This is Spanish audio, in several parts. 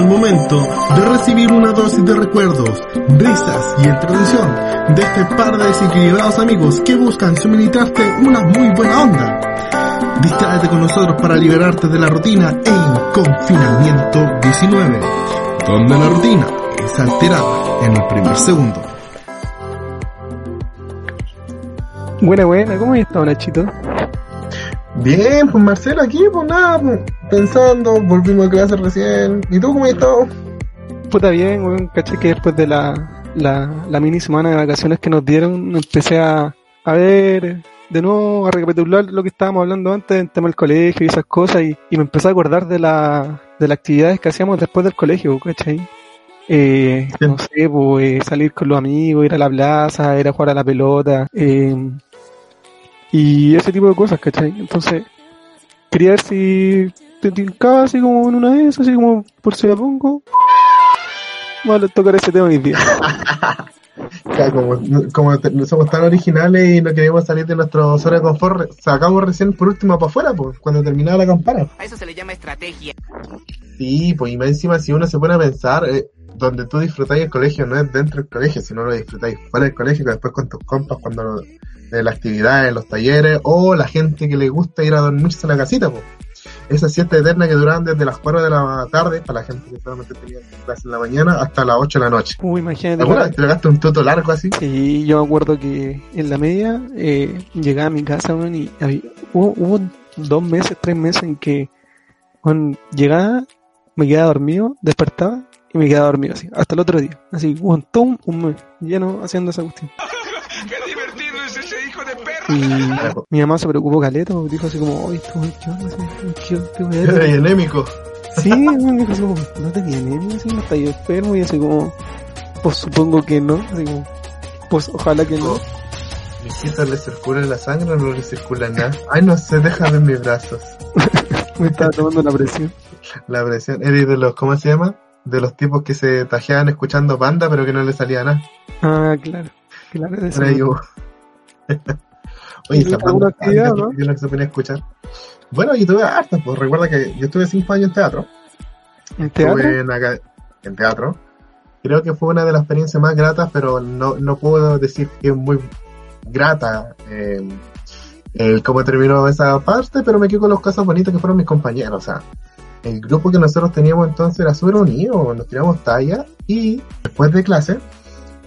El momento de recibir una dosis de recuerdos, risas y entretención de este par de desequilibrados amigos que buscan suministrarte una muy buena onda. Distráete con nosotros para liberarte de la rutina en Confinamiento 19, donde la rutina es alterada en el primer segundo. Buena, buena, ¿cómo estás, Nachito? Bien, pues Marcelo aquí, pues nada, pues, pensando, volvimos a clase recién. ¿Y tú cómo has estado? Puta bien, weón, caché que después de la, la, la mini semana de vacaciones que nos dieron, empecé a, a ver de nuevo, a recapitular lo que estábamos hablando antes, en tema del colegio y esas cosas, y, y me empecé a acordar de, la, de las actividades que hacíamos después del colegio, ¿cachai? Eh, Sí. no sé, pues salir con los amigos, ir a la plaza, ir a jugar a la pelota, eh, y ese tipo de cosas, ¿cachai? Entonces, quería ver si te tincaba así como en una de esas, así como por si la pongo. Vamos a tocar ese tema hoy día. Como, como somos tan originales y no queremos salir de nuestro zona de confort, sacamos recién por último para afuera, pues, cuando terminaba la campana. A eso se le llama estrategia. Sí, pues y más encima si uno se pone a pensar, eh, donde tú disfrutáis el colegio no es dentro del colegio, sino lo disfrutáis fuera del colegio, que después con tus compas cuando de las actividades, los talleres, o la gente que le gusta ir a dormirse a la casita, pues. Esa siesta eterna que duraban desde las 4 de la tarde, para la gente que solamente tenía clase en la mañana, hasta las 8 de la noche. Uy, imagínate. ¿Alguna vez te pegaste un tuto largo así? Sí, yo me acuerdo que en la media eh, llegaba a mi casa, weón, y había- hubo, hubo dos meses, tres meses en que weón, llegaba, me quedaba dormido, despertaba y me quedaba dormido así, hasta el otro día. Así, weón, todo un, un mes lleno haciendo esa cuestión. ¡Qué divertido es ese hijo de perro! Y mi mamá se preocupó caleta, porque dijo así como, oye, ¿qué onda? Así, ¿Qué, qué weón Era eres?". anémico. Sí, weón, dijo así como, no tenía anemia, así, no está yo enfermo, y así como, pues supongo que no, así como, pues ojalá que no. Mis hijos le circula la sangre o no le circula nada. Ay, no sé, déjame en mis brazos. Me estaba tomando la presión. La presión. Eres de los, ¿cómo se llama? De los tipos que se tajeaban escuchando banda, pero que no le salía nada. Ah, claro. Claro, de eso. Oye, esa ¿Alguna banda actividad, que no? no se ponía a escuchar. Bueno, yo tuve hartas, pues recuerda que yo estuve cinco años en teatro. ¿En teatro? En, acá- en teatro. Creo que fue una de las experiencias más gratas, pero no, no puedo decir que es muy grata eh, el cómo terminó esa parte, pero me quedo con las cosas bonitas que fueron mis compañeros. O sea, el grupo que nosotros teníamos entonces era súper unido, nos tiramos talla y después de clase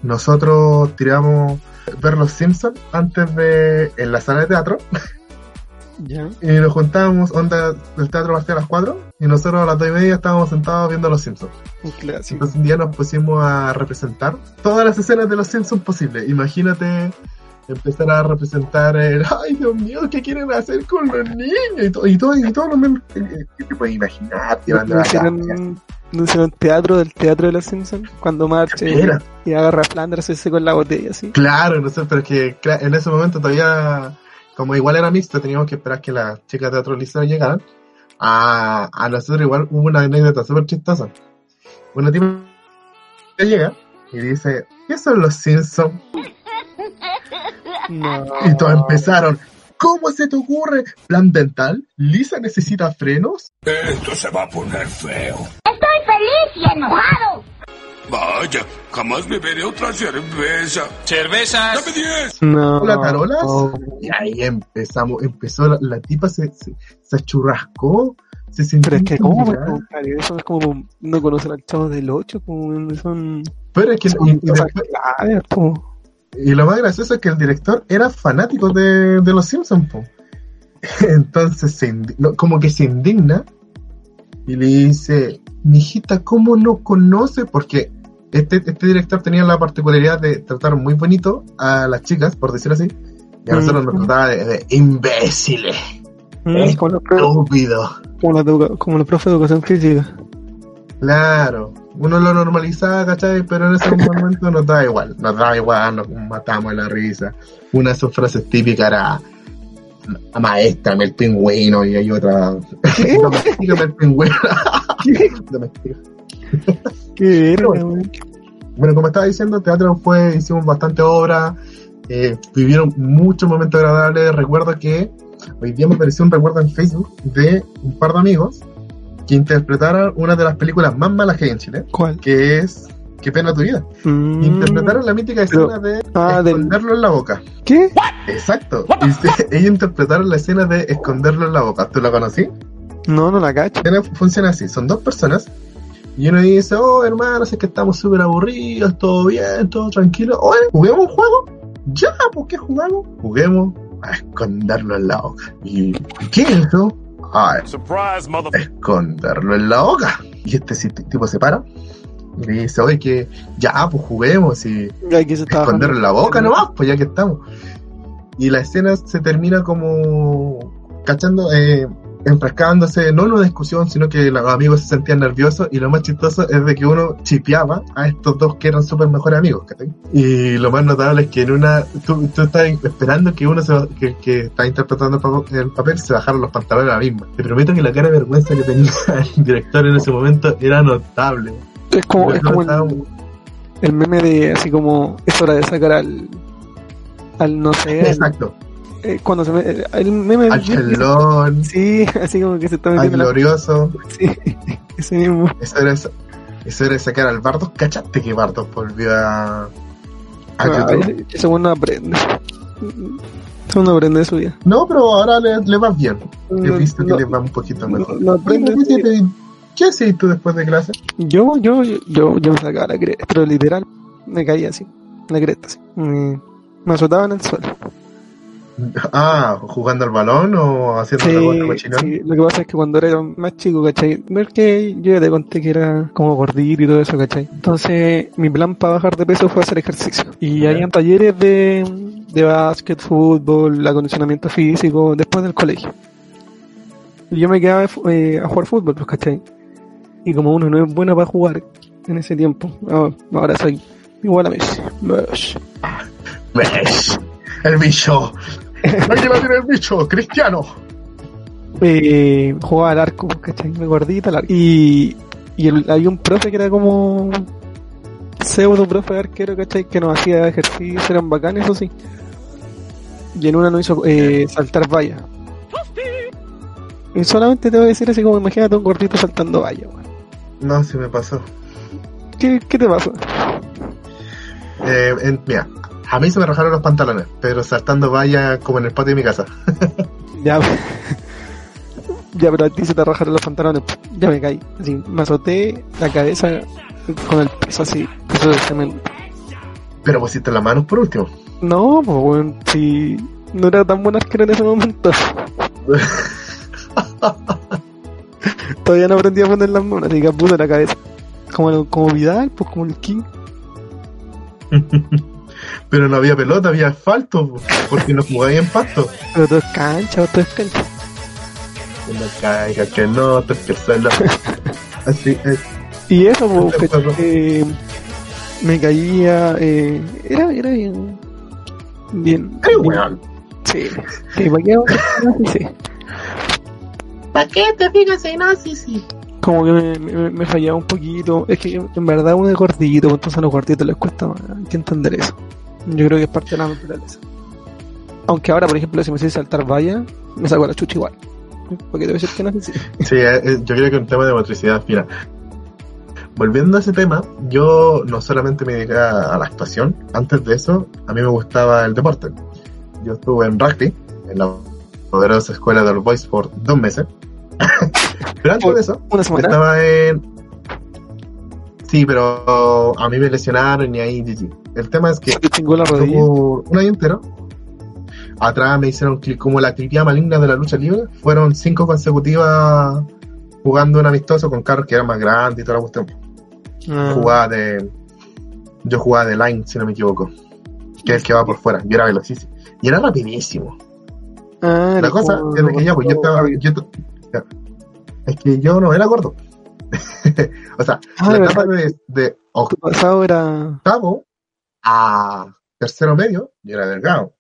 nosotros tiramos ver los Simpsons antes de en la sala de teatro y nos juntábamos, onda, el teatro partía a las 4 y nosotros a las 2 y media estábamos sentados viendo los Simpsons. Entonces un día nos pusimos a representar todas las escenas de los Simpsons posibles. Imagínate empezar a representar el, ay Dios mío, ¿qué quieren hacer con los niños? Y todo, y todo, y todo lo menos que que te puedes imaginar, llevando ¿No la no hicieron teatro del teatro de los Simpsons? Cuando marcha y, y agarra a Flanders ese con la botella así. Claro, no sé, pero es que en ese momento todavía, como igual era mixto, teníamos que esperar que las chicas de otro liceo llegaran. A, a nosotros igual hubo una anécdota súper chistosa. Una tipa que llega y dice, ¿qué son los Simpsons? No. Y todos empezaron, ¿cómo se te ocurre? ¿Plan dental? ¿Lisa necesita frenos? Esto se va a poner feo. Feliz y enojado. Vaya, jamás beberé otra cerveza. ¡Cervezas! ¡Dame diez! No. ¿Hola, tarolas? Y ahí empezamos, empezó, la, la tipa se, se, se achurrascó, se sintió Pero es que, ¿cómo? compadre? Eso es como no conocen al chavo del 8, como son. Pero es que, son y, y después- claves, y lo más gracioso es que el director era fanático de, de los Simpsons, po. Entonces, se como que se indigna y le dice, mijita, ¿cómo no conoce? Porque este, este director tenía la particularidad de tratar muy bonito a las chicas, por decirlo así, y a nosotros nos trataba de, de imbéciles, Mm, Como los profes estúpidos. como como los profes de educación física. Claro, uno lo normalizaba, ¿cachai? Pero en ese momento nos da igual, nos da igual, nos matamos la risa. Una de sus frases típicas era maestra, el pingüino, y hay otra, domestícame el pingüino. ¿Qué Bueno. Bueno, como estaba diciendo, teatro fue, hicimos bastante obra, eh, vivieron muchos momentos agradables. Recuerdo que hoy día me apareció un recuerdo en Facebook de un par de amigos que interpretaron una de las películas más malas que hay en Chile, ¿Cuál? que es Qué pena tu vida. Mm, Interpretaron la mítica pero- escena de ah, del- esconderlo en la boca. ¿Qué? Exacto. Ellos interpretaron la escena de esconderlo en la boca. ¿Tú la conocí? No, no la cacho. Funciona así. Son dos personas. Y uno dice, oh hermano, es que estamos súper aburridos, todo bien, todo tranquilo. Oye, ¿juguemos un juego? Ya, ¿por qué jugamos? Juguemos a esconderlo en la boca. ¿Y qué es eso? Ah, Surprise, mother. esconderlo en la boca. Y este tipo se para y dice, oye, que ya, pues juguemos y Aquí se la boca nomás, pues ya que estamos. Y la escena se termina como cachando, eh, enfrascándose, no en una discusión, sino que los amigos se sentían nerviosos y lo más chistoso es de que uno chipeaba a estos dos que eran súper mejores amigos, ¿cachai? Y lo más notable es que en una, tú, tú estás esperando que uno se, que, que está interpretando el pa- el papel se bajaron los pantalones a la misma. Te prometo que la cara de vergüenza que tenía el director en ese momento era notable. Es como, es como el, meme de así como es hora de sacar al al no sé al- Exacto. eh, cuando se me, eh, el meme Al chelón, sí así como que se está al metiendo la- glorioso. sí ese mismo Eso era, eso, eso era sacar al Bardos. ¿Cachaste que Bardos volvió a, a YouTube? ese- bueno aprende ese bueno aprende de su vida No, pero ahora le, le va bien. He No, visto que no, le va un poquito mejor. no aprende ¿qué te- ¿Qué haces tú después de clase? yo yo yo yo me sacaba la cresta pero literal me caía así la cresta así me, me azotaba en el suelo Ah, jugando al balón o haciendo Sí, la cochinón. sí, lo que pasa es que cuando era más chico, ¿cachai? Ver que yo ya te conté que era como gordito y todo eso, ¿cachai? Entonces, mi plan para bajar de peso fue hacer ejercicio. Y habían talleres de, de básquet, fútbol, acondicionamiento físico, después del colegio. Y yo me quedaba eh, a jugar fútbol, pues, ¿cachai? Y como uno no es bueno para jugar en ese tiempo, ah, ahora soy igual a Messi. Messi. ¿Ves? El bicho. Aquí la tiene el bicho, Cristiano. eh, jugaba al arco, ¿cachai? Me gordita al arco. Y, y el- había un profe que era como pseudo profe de arquero, ¿cachai? Que nos hacía ejercicio, eran bacanes, eso sí. Y en una nos hizo eh, saltar vallas. Y solamente te voy a decir así como imagínate un gordito saltando vallas. No, se me pasó. ¿Qué, ¿Qué te pasó? Eh, en- mira, a mí se me rajaron los pantalones, pero saltando vaya como en el patio de mi casa. Ya, ya, pero a ti se te rajaron los pantalones. Ya me caí. Así, me azoté la cabeza con el peso así, peso de cemento. Pero pusiste las manos por último. No, pues bueno, si no era tan buen arquero en ese momento. Todavía no aprendí a poner las manos, así que puse la cabeza. Como, como Vidal, pues como el King. Pero no había pelota, había asfalto, po, porque no jugáis en pasto. Pero todo es cancha, todo es cancha. Que no caiga, que no, te el suelo. Así es. Y eso, pues, que- eh, me caía, eh, era, era bien, bien, ¡Ay, bien- weón! sí, sí, ¿para qué sí. ¿Para qué te fijas si no? Sí, sí. como que me, me, me fallaba un poquito. Es que en verdad uno es gordito, entonces a los gorditos les cuesta más. Hay que entender eso. Yo creo que es parte de la naturaleza. Aunque ahora, por ejemplo, si me sé saltar valla, me saco la chucha igual. Porque debe ser que no es así. Sí, eh, eh, yo creo que es un tema de motricidad fina. Volviendo a ese tema, yo no solamente me dediqué a, a la actuación, antes de eso, a mí me gustaba el deporte. Yo estuve en rugby, en la poderosa escuela de los Boys por dos meses. Pero antes de eso, Una semana. estaba en... Sí, pero a mí me lesionaron y ahí GG. El tema es que la un año entero. Atrás me hicieron clic como la clipía maligna de la lucha libre. Fueron cinco consecutivas jugando un amistoso con carros que eran más grandes y toda la cuestión. Ah, Jugaba de. Yo jugaba de line, si no me equivoco. Que es el que va por fuera. Yo era velocísimo. Y era rapidísimo. ah, La cosa es que ya, pues yo estaba. yo es que yo no era gordo. o sea, Ah, la de etapa de, pasado era. octavo a tercero medio, yo era delgado.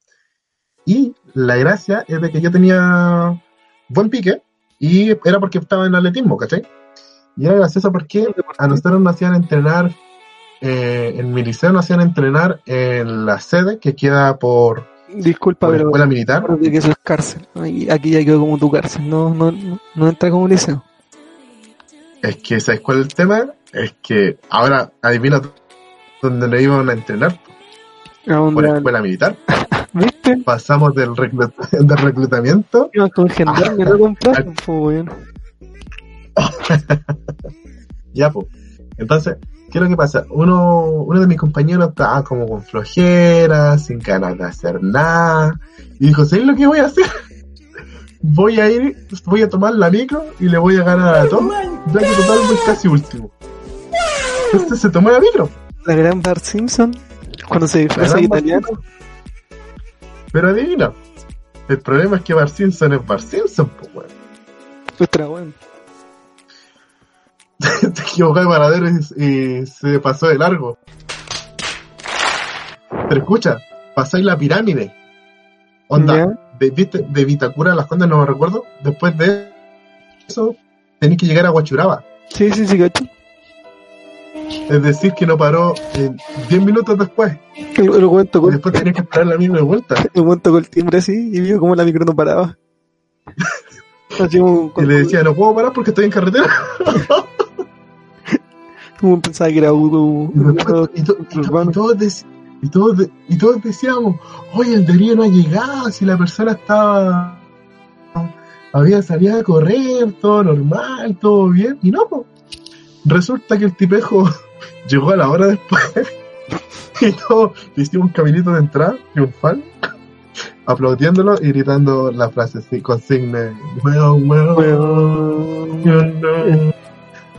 Y la gracia es de que yo tenía buen pique y era porque estaba en atletismo, ¿cachai? Y era gracioso porque a nosotros nos hacían entrenar, eh, en mi liceo nos hacían entrenar en la sede que queda por, Disculpa, la pero. escuela militar. Acuérdate que eso es cárcel. Aquí ya quedó como tu cárcel. No, no, no, no entra como liceo. Es que, ¿sabes cuál es el tema? Es que ahora, adivina dónde nos iban a entrenar, ¿A dónde por van? escuela militar. ¿Viste? Pasamos del, reclut- del reclutamiento Iban con gendarme, no pues, weón. Ya, pues. Entonces, ¿qué es lo que pasa? Uno, uno de mis compañeros estaba como con flojera, sin ganas de hacer nada. Y dijo, ¿sabes lo que voy a hacer? Voy a ir, voy a tomar la micro y le voy a ganar a todos. Ya que total voy casi último. Entonces se tomó la micro. La gran Bart Simpson, cuando se disfraza Bart italiano. Pero adivina. El problema es que Bar Simpson es Bar Simpson, pues weón. Nuestra weón. se equivocó de paradero y, y se pasó de largo. Pero escucha, pasáis la pirámide. Onda, de, Vitacura a las Condes no me recuerdo. Después de eso, tenéis que llegar a Huachuraba. Sí, sí, sí, cacho. Es decir, que no paró en 10 minutos después. El, el tocó, Y después tenías que esperar la misma vuelta. el weón tocó el timbre así y vio como la micro no paraba. Así Y le decía, no puedo parar porque estoy en carretera. como pensaba que era un Y, todos, y todos de- y todos decíamos, oye, el Darío no ha llegado, si la persona estaba, había salido a correr, todo normal, todo bien, y no, pues. Resulta que el tipejo llegó a la hora después, y todos le hicimos un caminito de entrada, triunfal, aplaudiéndolo y gritando la frase así, consigne, well, well, Weón. you know".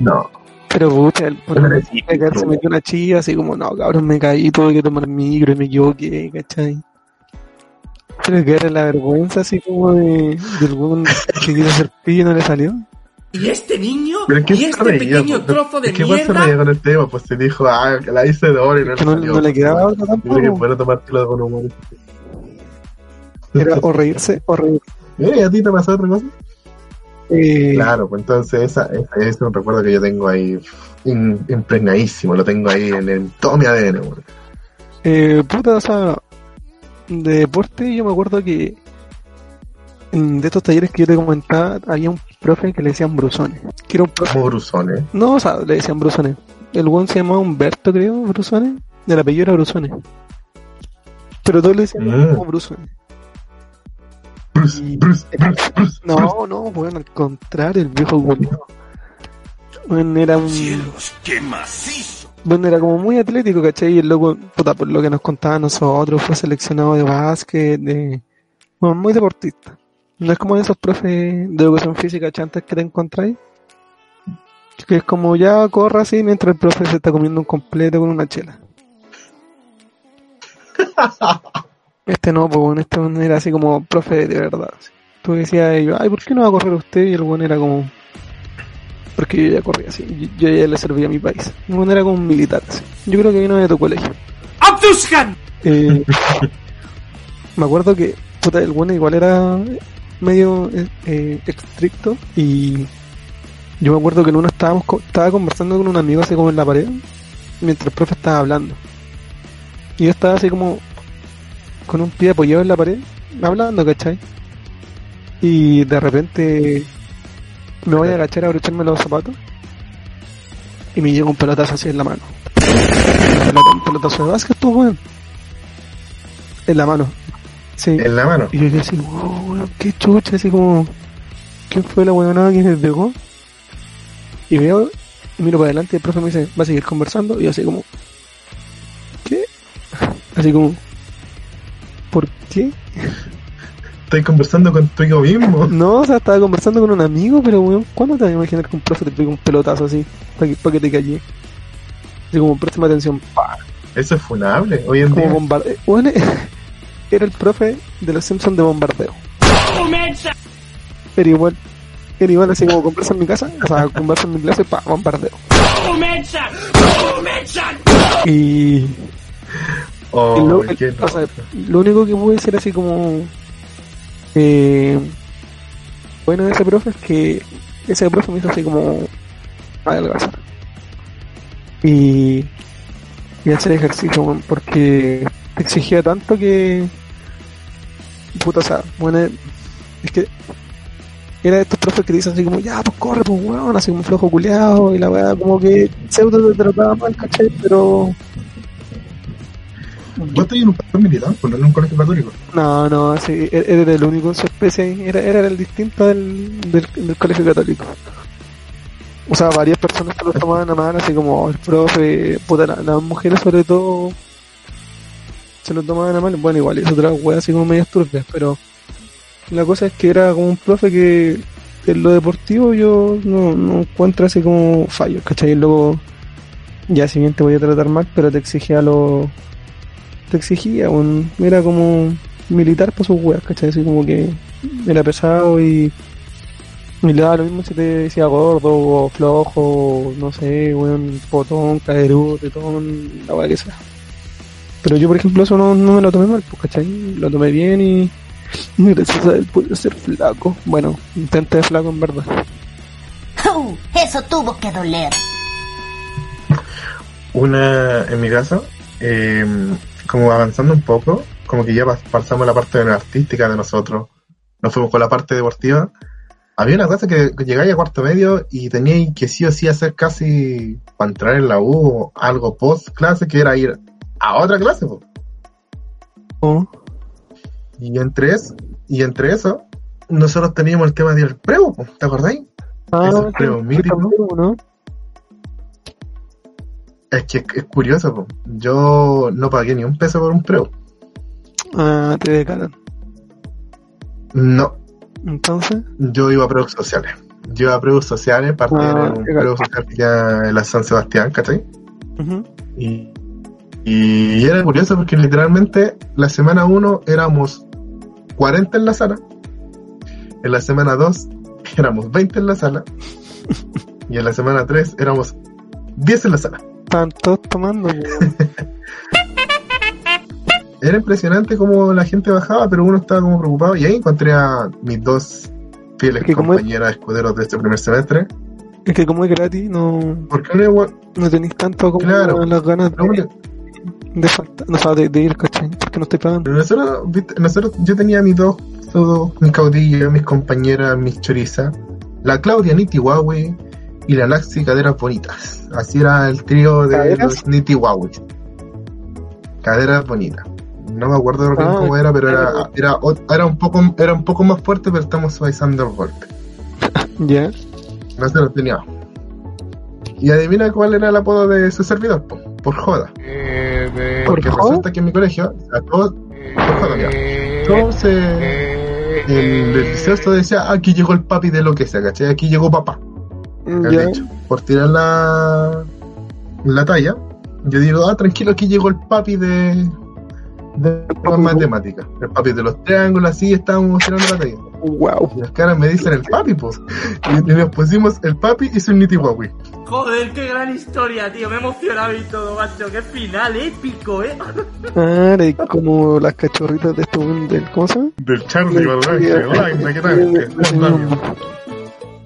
No, Pero pucha, el por sí, de caer se metió una chilla así como, no, cabrón, me caí, tuve que tomar micro y me equivoqué, ¿cachai? Pero que era la vergüenza así como de, de algún que quiso hacer pillo y no le salió. ¿Y este niño? ¿Y este reía, pequeño pues, trozo de se mierda? reía con el tema, pues se dijo, ah, que la hice de oro y no, Que no, salió, no le pues, quedaba otra creo que tampoco. fuera tomártelo con humor. Era o reírse o reír. Mira, ¿y a ti te pasó otra cosa? Eh, Claro, pues entonces esa, esa es un recuerdo que yo tengo ahí in- impregnadísimo, lo tengo ahí en, en todo mi ADN, eh, puta, o sea, de deporte yo me acuerdo que de estos talleres que yo te comentaba había un profe que le decían Brusones. Que era un profe Como Brusones. No, o sea, le decían Brusones. El buen se llamaba Humberto, creo, Brusones. El apellido era Brusones. Pero todos le decían Mm. como Brusones. Bruce, Y- Bruce, Bruce, Bruce. No, no, bueno, al contrario, el viejo culiao. Bueno, era un. Cielos, qué macizo. Bueno, era como muy atlético, ¿cachai? Y el loco, puta, por lo que nos contaba a nosotros, fue seleccionado de básquet, de. Bueno, muy deportista. No es como esos profes de educación física chantas que te encontráis. Que es como ya corra así mientras el profe se está comiendo un completo con una chela. Este no, pues bueno, este era así como profe de verdad. así. Tú decías, yo, ay, ¿por qué no va a correr usted? Y el buen era como, porque yo ya corría así, yo, yo ya le servía a mi país. El buen era como un militar. así. Yo creo que vino de tu colegio. ¡Abdushan! Eh, me acuerdo que puta, el bueno igual era medio eh, eh, estricto y yo me acuerdo que en uno estábamos co- estaba conversando con un amigo así como en la pared mientras el profe estaba hablando y yo estaba así como con un pie apoyado en la pared hablando ¿cachai? y de repente me voy a agachar a abrocharme los zapatos y me llega un pelotazo así en la mano un pelota- un pelotazo de básquet pues weón en la mano. Sí. En la mano. Y yo quedé así, wow, weón, qué chucha, así como, ¿quién fue la weonada que me pegó? Y veo, y miro para adelante y el profe me dice, ¿va a seguir conversando? Y yo así como, ¿qué? Así como, ¿por qué? Estoy conversando contigo mismo. No, o sea, estaba conversando con un amigo, pero weón, ¿cuándo te vas a imaginar que un profe te pega un pelotazo así, para que, pa' que te calle? Así como, préstame atención, pa, Eso es funable. Hoy en como día. bombardeo. Bueno, era el profe de los Simpsons de bombardeo. Era igual, era igual así como conversa en mi casa, o sea, conversa en mi clase, pa, bombardeo. Y, Oh, lo, qué el- o sea, lo único que pude decir así como eh, bueno de ese profe es que ese profe me hizo así como adelgazar y, y hacer ejercicio porque exigía tanto que puta o sea bueno es que era de estos profes que dicen así como, ya, pues corre, pues weón, así como flojo culeado, y la weá como que pseudo te trataba mal, ¿cachai? Pero Vos estás en un patrón militar, pues no un colegio católico. no, no, así, e- era el único en su especie era, era el distinto del, del, colegio católico. O sea, varias personas se lo tomaban a mal, así como "Oh, el profe, puta, la- las mujeres sobre todo se lo tomaban a mal, bueno, igual es otra wea así como medias turbias, pero la cosa es que era como un profe que en lo deportivo yo no, no encuentro así como fallos, ¿cachai? Luego, ya si bien te voy a tratar mal, pero te exigía lo. Te exigía, un, era como militar para sus weas, ¿cachai? Así como que era pesado y. Y le daba lo mismo si te decía gordo o flojo, o no sé, weón, potón, caderudo, tetón, la wea que sea. Pero yo, por ejemplo, eso no, no me lo tomé mal, pues, ¿cachai? Lo tomé bien y. y Gracias a él pude ser flaco. Bueno, intenté flaco en verdad. ¡Uh! Eso tuvo que doler. Una, en mi caso, eh, como avanzando un poco, como que ya pas- pasamos la parte de la artística de nosotros, nos fuimos con la parte deportiva. Había una cosa que, llegáis a cuarto medio y teníais que sí o sí hacer casi para entrar en la U o algo post clase que era ir a otra clase. po. Oh, Y entre eso, y entre eso, nosotros teníamos el tema del preo, po, ¿te acordáis? Ah, Ese sí, preo mítico. Es que es, curioso, po. yo no pagué ni un peso por un preo. Ah, te decalan. No, Entonces, Yo iba a pruebas sociales. Yo iba a pruebas sociales, partí Ah, en un prueba social que en la San Sebastián, ¿cachai? ujú. Y, y era curioso porque literalmente la semana 1 éramos 40 en la sala, en la semana 2 éramos 20 en la sala, y en la semana 3 éramos 10 en la sala. Estaban todos tomando. Era impresionante cómo la gente bajaba, pero uno estaba como preocupado, y ahí encontré a mis dos fieles Que compañeras escuderos de este primer semestre, Es que como es gratis, no, porque igual, no tenéis tanto como Claro. las ganas de, de falta, no, o sea, de, de ir, ¿cachai? Porque no estoy pagando. Pero nosotros, viste, nosotros, yo tenía mis dos, mis caudillas, mis compañeras, mis chorizas, la Claudia Niti Huawei y la Laxi Caderas Bonitas. Así era el trío de ¿Caderas? los Huawei. Caderas Bonitas. No me acuerdo bien Ah, cómo era, pero era, era, un poco, era un poco más fuerte, pero estamos suavizando el golpe. Ya. Nosotros teníamos. Y adivina cuál era el apodo de su servidor, po, por joda. Porque ¿Por joda? resulta que en mi colegio, a todos, por joda, mira, todos se, el, el liceo se decía, "Ah, aquí llegó el papi de lo que sea, ¿cachai? Aquí llegó papá. El Ya. dicho. Por tirar la, la talla, yo digo, ah, tranquilo, aquí llegó el papi de, de las matemáticas. El papi de los triángulos, así estábamos tirando la talla. Wow. Y los caras me dicen el papi, pues. Y, y nos pusimos el papi y su niti Huawei. Joder, qué gran historia, tío. Me he emocionado y todo, macho. Qué final épico, eh. Ah, era como las cachorritas de este del. ¿Cómo se llama? Del Charlie, ¿verdad? ¿qué tal?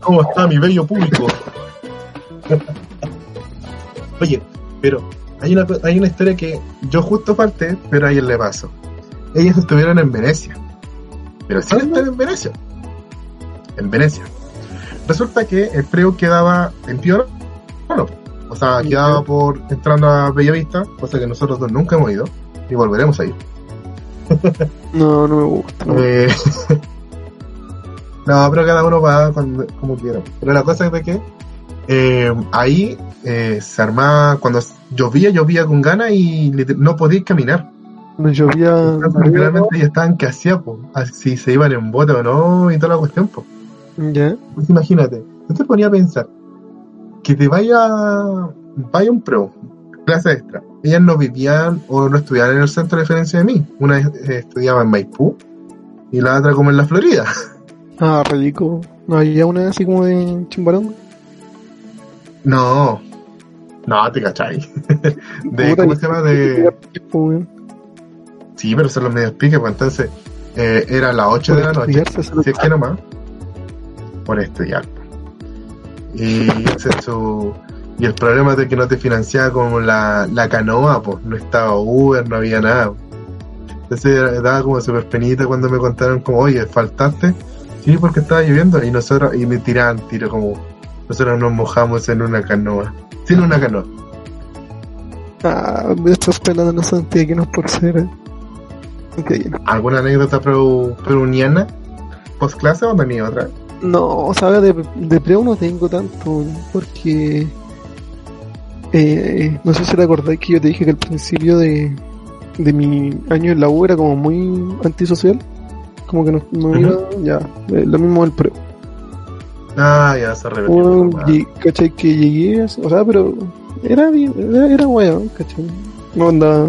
¿Cómo está? ¿Cómo está mi bello público? Oye, pero hay una, hay una historia que yo justo falté, pero a ella le pasó. Ellas estuvieron en Venecia. Pero sí están en Venecia. En Venecia. Resulta que el preo quedaba en Pioro. Bueno, o sea, quedaba por entrando a Bellavista, cosa que nosotros dos nunca hemos ido. Y volveremos a ir. No, no me gusta. Eh, no, pero cada uno va cuando, como quiera. Pero la cosa es de que eh, ahí eh, se armaba, cuando llovía, llovía con ganas y no podías caminar. No llovía. Literalmente ya estaban que hacía, po, a- si se iban en bote o no y toda la cuestión. Po. Ya. Pues imagínate, yo te ponía a pensar que te vaya, vaya un pro, clase extra. Ellas no vivían o no estudiaban en el centro de diferencia de mí. Una eh, estudiaba en Maipú y la otra como en la Florida. Ah, rico. No había una así como de chimbarón. No, no, te cachai. De, ¿Cómo se llama? De, sí, pero son los medios piques, pues entonces eh, era a las 8 de la noche, si es que no más, por estudiar. Y, ese es su- y el problema es de que no te financiaba como la, la canoa, pues no estaba Uber, no había nada. Entonces daba como súper penita cuando me contaron como, oye, faltaste. Sí, porque estaba lloviendo y nosotros, y me tiraban tiro como, nosotros nos mojamos en una canoa. Sin una canoa. Ah, me estás pelando los antiguos por ser. eh. ¿Alguna anécdota pro, peruviana? ¿Post clase o tenía otra? No, sabes, de, de preo no tengo tanto, porque. Eh, no sé si te acordáis que yo te dije que al principio de, de mi año en la U era como muy antisocial. Como que no, no iba, ya, eh, lo mismo del preo. Ah, ya se reveló. Bueno, ¿cachai? Que llegué, así- o sea, pero era bien, era, era weón, ¿cachai? No onda,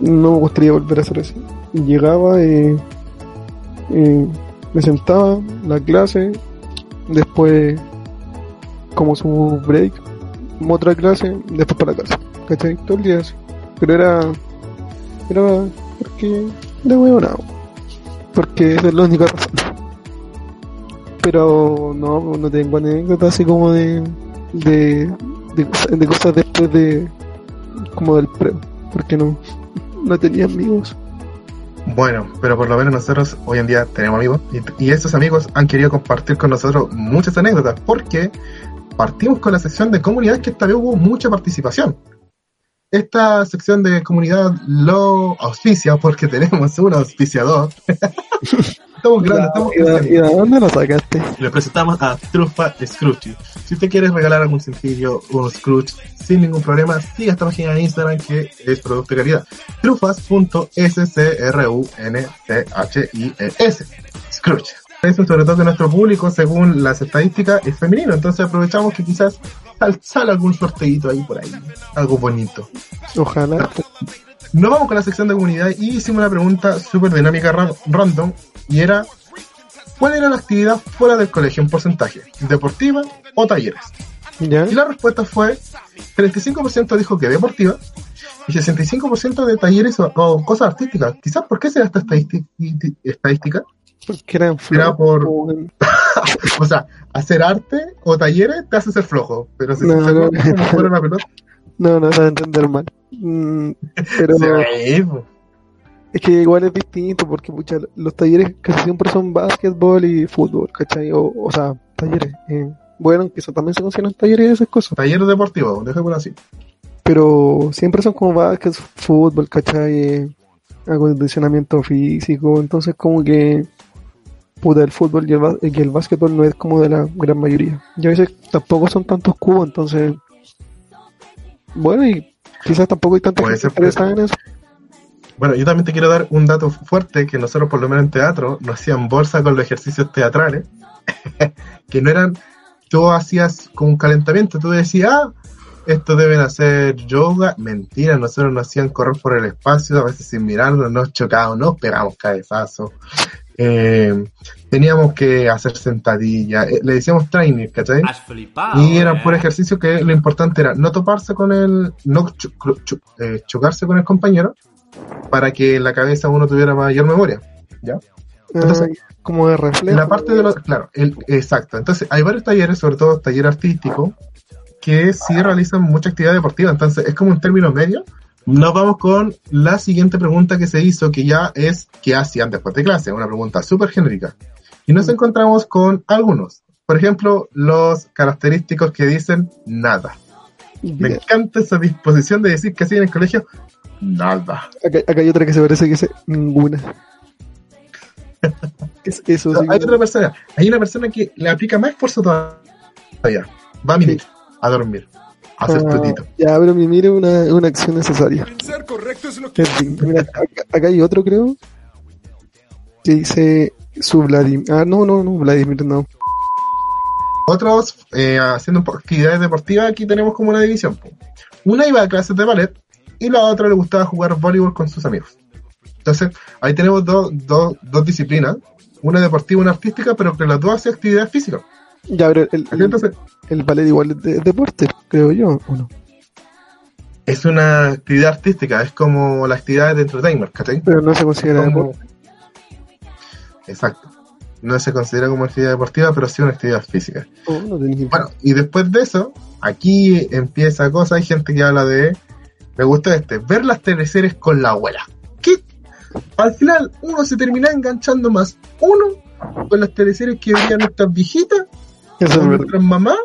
no me gustaría volver a hacer eso. Llegaba, eh, eh, me sentaba, la clase, después como su break, otra clase, después para la casa, ¿cachai? Todo el día así. Pero era, era porque era weón, porque esa es la única razón. Pero no, no tengo anécdotas así como de, de, de, cosas- de cosas después de, como del pre, porque no, no tenía amigos. Bueno, pero por lo menos nosotros hoy en día tenemos amigos y, esos amigos han querido compartir con nosotros muchas anécdotas porque partimos con la sección de comunidad que esta vez hubo mucha participación. Esta sección de comunidad lo auspicia porque tenemos un auspiciador. estamos grandes, estamos ¿Y de, creciendo. y de dónde lo sacaste? Le presentamos a Trufa Scrooge. Si usted quiere regalar algún sencillo, un Scrooge, sin ningún problema, siga esta página de Instagram que es producto de calidad. Trufas.scrunchis. Scrooge. Eso sobre todo que nuestro público, según las estadísticas, es femenino. Entonces aprovechamos que quizás sale algún sorteito ahí por ahí. Algo bonito. Ojalá. Nos vamos con la sección de comunidad y hicimos una pregunta súper dinámica ra- random y era ¿cuál era la actividad fuera del colegio en porcentaje? ¿Deportiva o talleres? ¿Ya? Y la respuesta fue 35% dijo que deportiva y 65% de talleres o, o cosas artísticas. Quizás ¿por qué será esta estadística? Porque eran Era flojos, por-. O sea, hacer arte o talleres te hace ser flojo, pero si No, se no. como fuera una pelota, No, no se a entender mal. Mm, pero se es que igual es distinto porque los talleres casi siempre son básquetbol y fútbol, ¿cachai? O, o sea, talleres. eh, bueno, que eso también se consideran talleres y esas cosas. talleres deportivos, dejémoslo así. pero siempre son como básquet, fútbol, ¿cachai? Eh, acondicionamiento físico, entonces como que puta el fútbol y el, y el básquetbol no es como de la gran mayoría. Y a veces tampoco son tantos cubos, entonces bueno y quizás tampoco hay tanta Puede gente ser, interesada en eso. Bueno, yo también te quiero dar un dato fuerte que nosotros por lo menos en teatro nos hacían bolsa con los ejercicios teatrales, que no eran, tú hacías con un calentamiento, tú decías, ah, esto deben hacer yoga, mentira, nosotros nos hacían correr por el espacio, a veces sin mirarnos, nos chocábamos, nos pegamos cabezazos, eh, teníamos que hacer sentadillas, eh, le decíamos training, ¿cachai? Has flipado. Y eran eh. por ejercicio que lo importante era no toparse con el, no cho- cro- cho- eh, chocarse con el compañero para que en la cabeza uno tuviera mayor memoria. Entonces, Ah, como de reflejo. La parte de los, claro, el, exacto. Entonces hay varios talleres, sobre todo taller artístico, que sí realizan mucha actividad deportiva. Entonces es como un término medio. Nos vamos con la siguiente pregunta que se hizo, que ya es ¿qué hacían después de clase? Una pregunta súper genérica. Y nos encontramos con algunos. Por ejemplo, los característicos que dicen nada. Me encanta esa disposición de decir que hacían en el colegio nada. Acá, acá hay otra que se parece que dice ninguna. Es eso, sí, hay otra persona, hay una persona que le aplica más esfuerzo todavía. Va a mimir, a dormir, hacer Ah. Ya, pero mi mire una, una acción necesaria. Ser correcto es lo que... Es. Mira, acá, acá hay otro, creo, que dice su Vladimir. Ah, no, no, no, Vladimir, no. Otros, eh, haciendo actividades deportivas, aquí tenemos como una división. Una iba a clases de ballet y la otra le gustaba jugar voleibol con sus amigos. Entonces, ahí tenemos dos, dos, dos disciplinas, una deportiva y una artística, pero que las dos hacen actividad física. Ya, pero el, el, Entonces, el ballet igual es de- deporte, creo yo, ¿o no? es una actividad artística, es como la actividad de entertainment, ¿cachai? Pero no se considera Como- deporte. Exacto. No se considera como actividad deportiva, pero sí una actividad física. No idea. Bueno, y después de eso, aquí empieza cosa, hay gente que habla de, me gusta este, ver las teleseries con la abuela. ¿Qué? Al final uno se termina enganchando más uno con las teleseries que veían nuestras viejitas, Eso con nuestras mamás,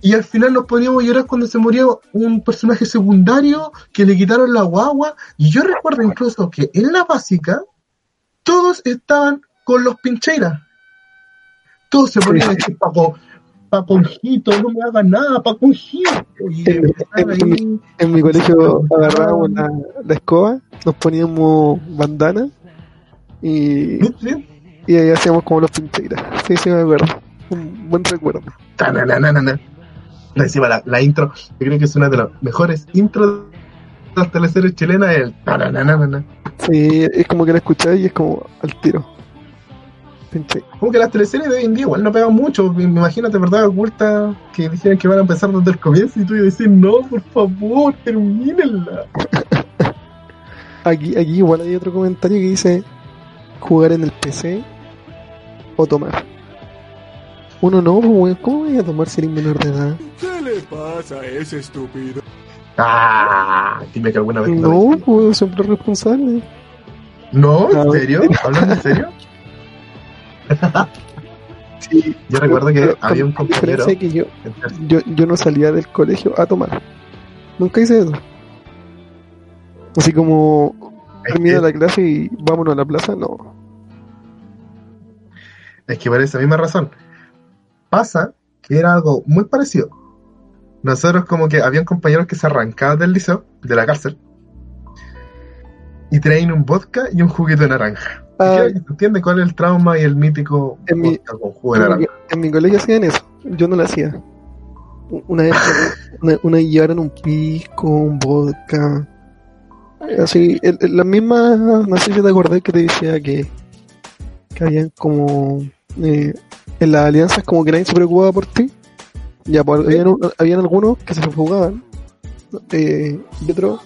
y al final nos poníamos a llorar cuando se murió un personaje secundario que le quitaron la guagua. Y yo recuerdo incluso que en la básica todos estaban con los pincheiras. Todos se ponían a decir, Paco, Paconjito, no me hagas nada, Paconjito. En- en- En mi colegio agarrábamos la, la escoba, nos poníamos bandana y, y ahí hacíamos como los pincheiras. Sí, sí, me acuerdo. Un buen recuerdo. Tanananana. Encima la, la intro, yo creo que es una de las mejores intros de las teleseries chilenas, el. Sí, es como que la escucháis y es como al tiro. Como que las teleseries de hoy en día igual no pegan mucho. Me- Imagínate, ¿verdad? Oculta que dijeron que van a empezar desde el comienzo y tú decir, no, por favor, termínenla. Aquí, aquí igual hay otro comentario que dice jugar en el PC o tomar. Uno no, pues, weón, ¿cómo voy a tomar si eres menor de edad? ¿Qué le pasa a ese estúpido? Ah, dime que alguna vez. No, pues siempre responsable. ¿No? ¿En serio? ¿Hablando en serio? Sí, Yo recuerdo que pero había un compañero. diferencia que yo, yo, yo no salía del colegio a tomar. Nunca hice eso. Así como termina la clase y vámonos a la plaza, no. es que por esa misma razón. Pasa que era algo muy parecido. Nosotros como que habían compañeros que se arrancaban del liceo, de la cárcel, y traían un vodka y un juguito de naranja. Y Ah, se entiende cuál es el trauma y el mítico En mi- con jugo de en, mi, naranja. en mi colegio hacían eso, yo no lo hacía. Una vez, una, una llevaron un pisco, un vodka. Así, el- el- la misma, no sé si te acordás que te decía que, que habían como, eh, en las alianzas como que nadie se preocupaba por ti. Ya, pues, habían, un- habían algunos que se fugaban, eh, y otros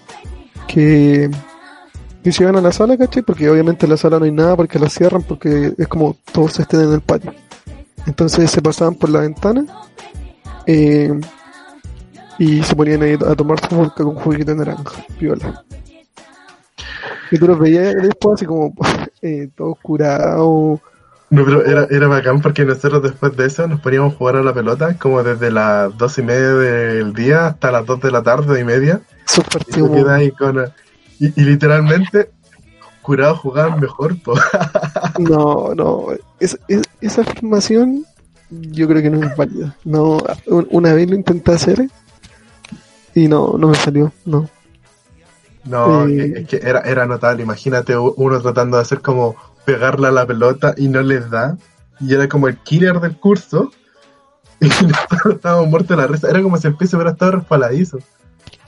que, que se iban a la sala, ¿cachai? Porque obviamente en la sala no hay nada porque la cierran porque es como todos estén en el patio. Entonces se pasaban por la ventana eh, y se ponían ahí a tomar su vodka con juguito de naranja, piola. Y tú los veías después así como eh, todos curados. No, pero era, era bacán porque nosotros después de eso nos poníamos a jugar a la pelota como desde las dos y media del día hasta las dos de la tarde y media. Esos Y queda ahí con... Y, y literalmente, curados jugaban mejor. po. No, no, es- es- esa afirmación yo creo que no es válida. No, un- una vez lo intenté hacer y no, no me salió, no. No, Eh. es que era, era notable. Imagínate uno tratando de hacer como pegarle a la pelota y no les da. Y era como el killer del curso. Y nosotros estábamos muertos de la risa. Era como si el piso hubiera estado resbaladizo.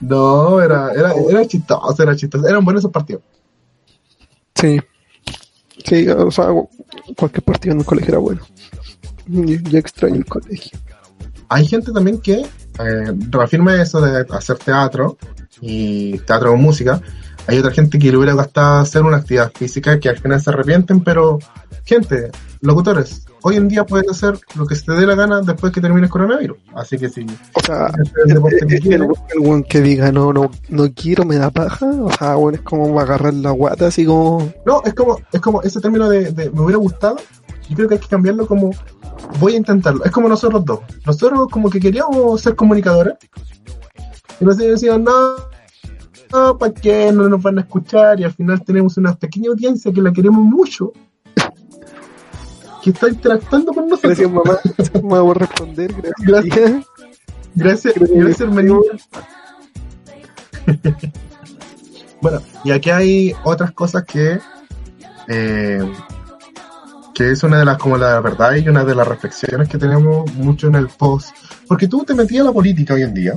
No, era, era, era chistoso, era chistoso. Eran buenos esos partidos. Sí. Sí, o sea, cu- cualquier partido en el colegio era bueno. Yo, yo extraño el colegio. Hay gente también que eh, reafirma eso de hacer teatro y teatro con música. Hay otra gente que le hubiera gustado hacer una actividad física que al final se arrepienten, pero gente, locutores, hoy en día puedes hacer lo que se te dé la gana después que termine el coronavirus. Así que si O sea, quieres hacer el el, deporte que el, el, diga no, no, no quiero, me da paja. O sea, bueno, es como agarrar la guata así como. no, es como, es como ese término de, de me hubiera gustado. Yo creo que hay que cambiarlo como voy a intentarlo. Es como nosotros dos. Nosotros como que queríamos ser comunicadores. Y nosotros decían, no, no, ¿para qué? No nos van a escuchar. Y al final tenemos una pequeña audiencia que la queremos mucho. Que está interactuando con nosotros. Gracias, mamá. Me voy a responder. Gracias. Gracias. Gracias, gracias, hermanito. bueno, y aquí hay otras cosas que eh, que es una de las como la verdad y una de las reflexiones que tenemos mucho en el post. Porque tú te metías a la política hoy en día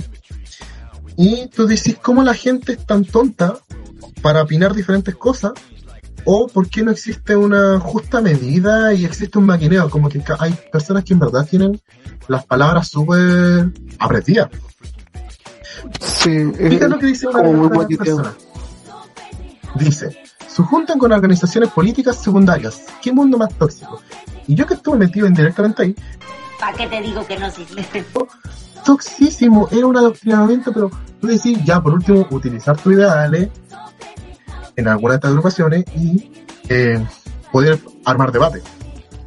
y tú dices cómo la gente es tan tonta para opinar diferentes cosas o por qué no existe una justa medida y existe un maquineo, como que hay personas que en verdad tienen las palabras súper apretidas. Sí, Fíjate eh, lo que dice una como muy personas. Dice, se juntan con organizaciones políticas secundarias. ¿Qué mundo más tóxico? Y yo que estuve metido indirectamente ahí, ¿Para qué te digo que no existe? Toxísimo, era un adoctrinamiento, pero tú decís, ya por último, utilizar tus ideales en alguna de estas agrupaciones y eh, poder armar debate.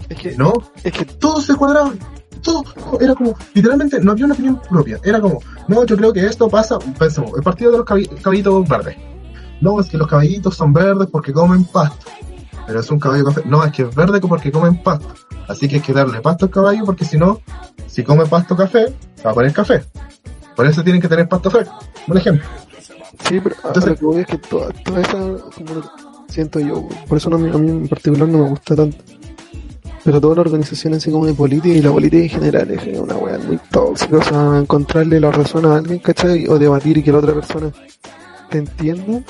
Es que, No, es que todos se cuadraban. Todo, todo era como, literalmente, no había una opinión propia. Era como, no, yo creo que esto pasa, pensemos, el partido de los caballitos verdes. No, es que los caballitos son verdes porque comen pasto. Pero es un caballo café. No, es que es verde porque comen pasto. Así que hay que darle pasto al caballo porque si no, si come pasto café, va a poner café. Por eso tienen que tener pasto fresco. Un ejemplo. Sí, pero a- Entonces- lo que voy es que toda, toda esa, como siento yo, por eso no, a mí en particular no me gusta tanto. Pero toda la organización así como de política y la política en general es una weá muy tóxica, o sea, encontrarle la razón a alguien, ¿cachai? O debatir y que la otra persona te entienda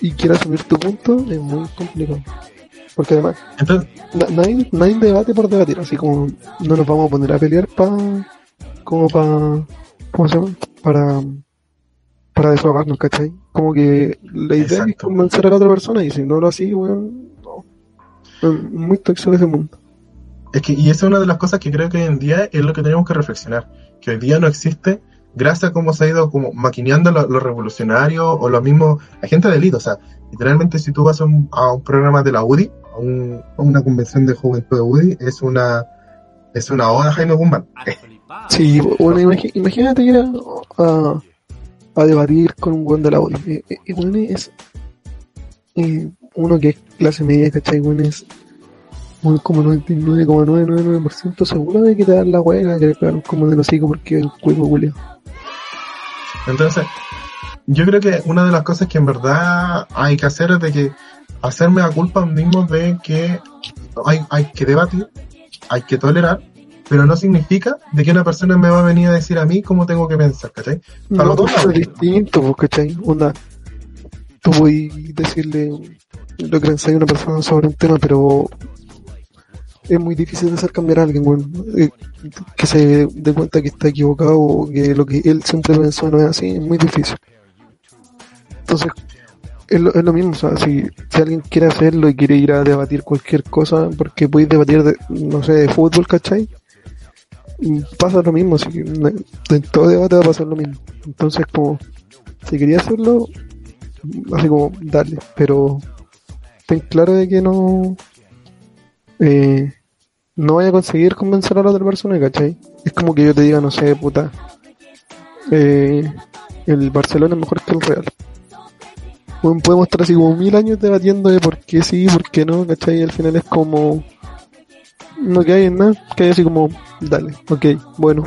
y quiera asumir tu punto es muy complicado. Porque además, Entonces, na- nadie, nadie debate por debatir, así como no nos vamos a poner a pelear para, como para, ¿cómo se llama? Para, para desahogarnos, ¿cachai? Como que la idea es Exacto. convencer a la otra persona y si no lo así, weón, no. Es muy tóxico ese mundo. Es que, y esa es una de las cosas que creo que hoy en día es lo que tenemos que reflexionar. Que hoy día no existe, gracias a cómo se ha ido como maquineando lo, lo revolucionario o lo mismo, la gente de élite. O sea, literalmente si tú vas a un, a un programa de la UDI, a, un- a una convención de juventud de UDI, es una, es una oda Jaime Guzmán. Sí, bueno, imagi- imagínate ir a, a, a debatir con un weón de la ONU. Eh, eh, weón es eh, uno que es clase media, ¿cachai? Weón es un como 99,999% seguro de que te dan la hueá, que le como de los hocico porque el cuerpo Julio. Entonces, yo creo que una de las cosas que en verdad hay que hacer es de que hacerme la culpa mismo de que hay, hay que debatir, hay que tolerar, pero no significa de que una persona me va a venir a decir a mí cómo tengo que pensar, ¿cachai? Para No, los dos pues, es distinto, pues, ¿cachai? Onda, tú puedes decirle lo que pensáis a una persona sobre un tema, pero es muy difícil de hacer cambiar a alguien, weón. Eh, que se dé cuenta que está equivocado o que lo que él siempre pensó no es así, es muy difícil. Entonces, es lo, es lo mismo, o sea, si, si alguien quiere hacerlo y quiere ir a debatir cualquier cosa, porque podéis debatir, de, no sé, de fútbol, ¿cachai? Pasa lo mismo, que en todo debate va a pasar lo mismo. Entonces, como, si quería hacerlo, así como, darle, pero ten claro de que no, eh, no vaya a conseguir convencer a la otra persona, ¿cachai? Es como que yo te diga, no sé, puta, eh, el Barcelona es mejor que el Real. Bueno, podemos estar así como mil años debatiendo de por qué sí, por qué no, ¿cachai? Y al final es como, no hay en nada, que hay así como, dale, ok, bueno.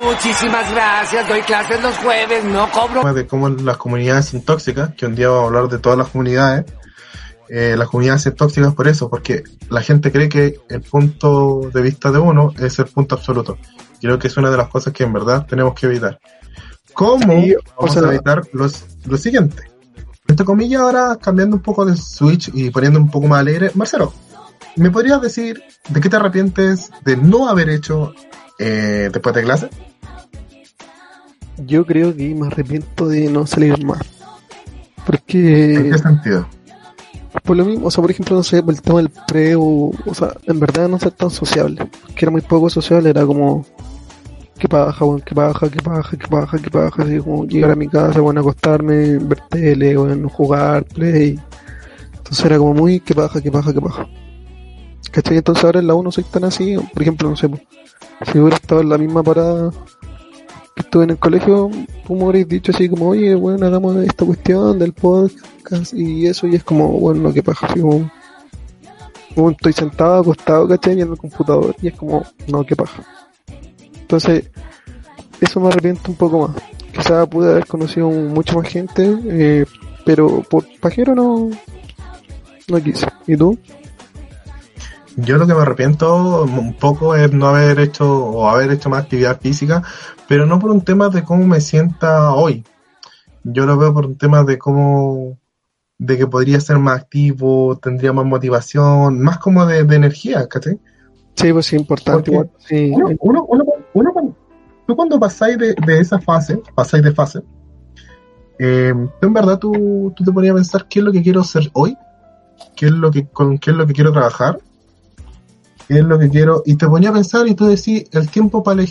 Muchísimas gracias, doy clases los jueves, no cobro. de cómo las comunidades son tóxicas, que un día vamos a hablar de todas las comunidades. Eh, las comunidades son tóxicas por eso, porque la gente cree que el punto de vista de uno es el punto absoluto. Creo que es una de las cosas que en verdad tenemos que evitar. ¿Cómo Sí, o vamos sea- a evitar los, lo siguiente? Entre comillas, ahora cambiando un poco de switch y poniendo un poco más alegre, Marcelo, ¿me podrías decir de qué te arrepientes de no haber hecho eh, después de clase? Yo creo que me arrepiento de no salir más. ¿En Porque, qué sentido? por lo mismo, o sea, por ejemplo, no sé, por el tema del pre o, o sea, en verdad no ser tan sociable. Que era muy poco sociable, era como, que paja, weón, que paja, que paja, que paja, que paja, así como llegar a mi casa, bueno, acostarme, ver tele, bueno, jugar, play. Entonces era como muy, que paja, que paja, que paja. ¿Cachai? Entonces ahora en la 1 soy tan así, por ejemplo, no sé, si hubiera estado en la misma parada que estuve en el colegio, como habréis dicho así como, oye, bueno, hagamos esta cuestión del podcast y eso, y es como, bueno, que paja, así como, estoy sentado, acostado, ¿cachai? Viendo el computador, y es como, no, que paja. Entonces, eso me arrepiento un poco más. Quizá pude haber conocido mucha más gente, eh, pero por pajero no, no quise. ¿Y tú? Yo lo que me arrepiento un poco es no haber hecho o haber hecho más actividad física, pero no por un tema de cómo me sienta hoy. Yo lo veo por un tema de cómo, de que podría ser más activo, tendría más motivación, más como de, de energía, ¿cachai? Sí, pues sí, importante igual. Sí, Uno, uno, uno, uno cuando- tú cuando pasáis de, de esa fase, pasáis de fase, eh, en verdad tú, tú te ponías a pensar qué es lo que quiero hacer hoy, qué es lo que, con qué es lo que quiero trabajar, qué es lo que quiero, y te ponía a pensar y tú decís el tiempo para,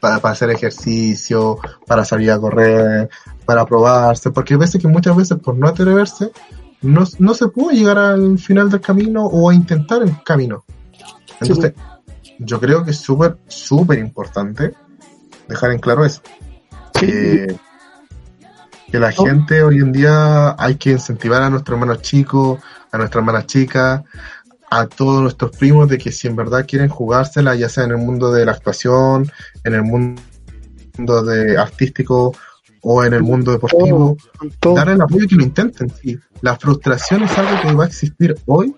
para, para hacer ejercicio, para salir a correr, para probarse, porque hay veces que muchas veces por no atreverse, no, no se puede llegar al final del camino o a intentar el camino. Entonces, yo creo que es súper, súper importante dejar en claro eso. Sí. Que, que la gente hoy en día hay que incentivar a nuestros hermanos chicos, a nuestras hermanas chicas, a todos nuestros primos de que si en verdad quieren jugársela, ya sea en el mundo de la actuación, en el mundo de artístico o en el mundo deportivo, todo. darle el apoyo que lo intenten. Sí. La frustración es algo que va a existir hoy,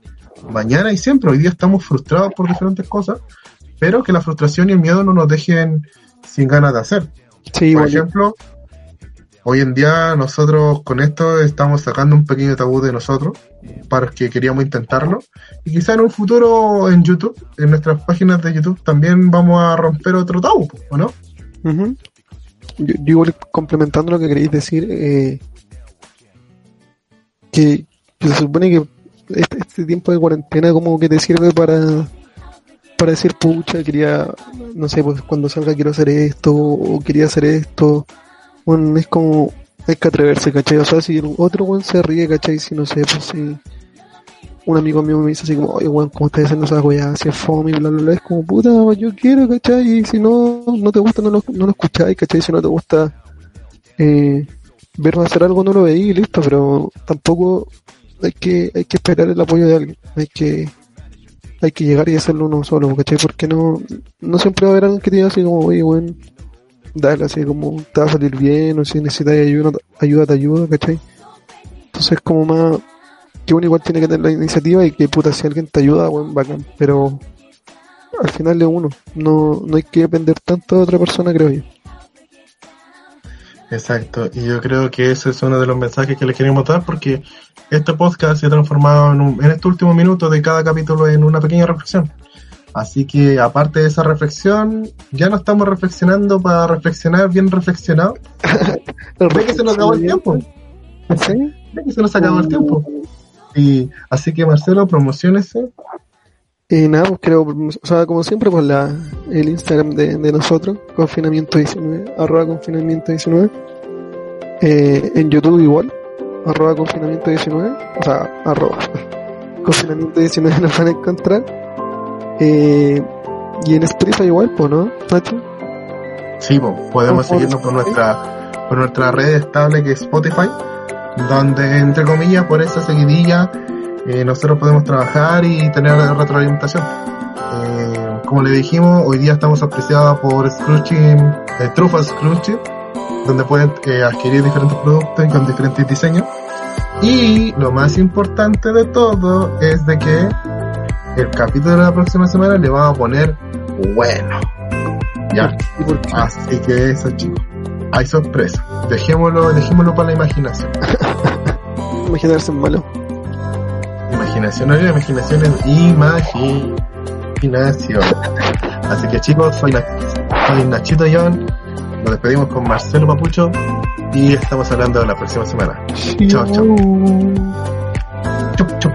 mañana y siempre. Hoy día estamos frustrados por diferentes cosas, pero que la frustración y el miedo no nos dejen sin ganas de hacer. Sí, Por bueno, ejemplo, hoy en día nosotros con esto estamos sacando un pequeño tabú de nosotros para que queríamos intentarlo. Y quizá en un futuro en YouTube, en nuestras páginas de YouTube, también vamos a romper otro tabú, ¿o no? Ujú. yo, yo complementando lo que queréis decir, eh, que, que se supone que este, este tiempo de cuarentena como que te sirve para para decir pucha quería no sé pues cuando salga quiero hacer esto o quería hacer esto bueno es como hay que atreverse ¿cachai? o sea si el otro weón se ríe ¿cachai? si no sé pues si un amigo mío me dice así como oye weón ¿cómo estás haciendo esa weá? así es fome bla bla bla es como puta yo quiero ¿cachai? y si no no te gusta no lo, no lo escucháis ¿cachai? si no te gusta eh, verme hacer algo no lo veí listo pero tampoco hay que hay que esperar el apoyo de alguien hay que hay que llegar y hacerlo uno solo, ¿cachai? Porque no, no siempre va a haber alguien que te diga así como, oye, bueno, dale, así como, te va a salir bien, o si necesitas ayuda, ayuda te ayuda, ¿cachai? Entonces como más, que uno igual tiene que tener la iniciativa y que puta, si alguien te ayuda, bueno, bacán, pero al final es uno, no, no hay que depender tanto de otra persona, creo yo. Exacto, y yo creo que ese es uno de los mensajes que les queremos dar porque este podcast se ha transformado en, un- en este último minuto de cada capítulo en una pequeña reflexión. Así que aparte de esa reflexión, ya no estamos reflexionando para reflexionar bien reflexionado. Ve que se nos acabó el tiempo. ¿Sí? Ve que se nos acabó el tiempo. Y así que Marcelo, promocionese. Y nada, pues creo, o sea, como siempre, pues la, el Instagram de, de nosotros, confinamiento 19, arroba confinamiento 19. Eh, en YouTube igual, arroba confinamiento 19, o sea, arroba confinamiento 19 nos van a encontrar. Eh, y en Spotify igual, pues, ¿no? Nacho? Sí, po, podemos seguirnos por nuestra, por nuestra red estable que es Spotify, donde entre comillas por esa seguidilla eh, nosotros podemos trabajar y tener retroalimentación. Eh, como le dijimos, hoy día estamos auspiciados por Scrooching, eh, Trufas Scrooching, donde pueden adquirir diferentes productos con diferentes diseños. Y lo más importante de todo es de que el capítulo de la próxima semana le vamos a poner bueno. Ya. Así que eso chicos. Hay sorpresa. Dejémoslo, dejémoslo para la imaginación. Imaginarse en malo. Imaginación, no es imaginación, es imaginación. Así que chicos, soy, Na- soy Nachito John. Nos despedimos con Marcelo Papucho y estamos hablando de la próxima semana. Chao, chao. Chup, chup.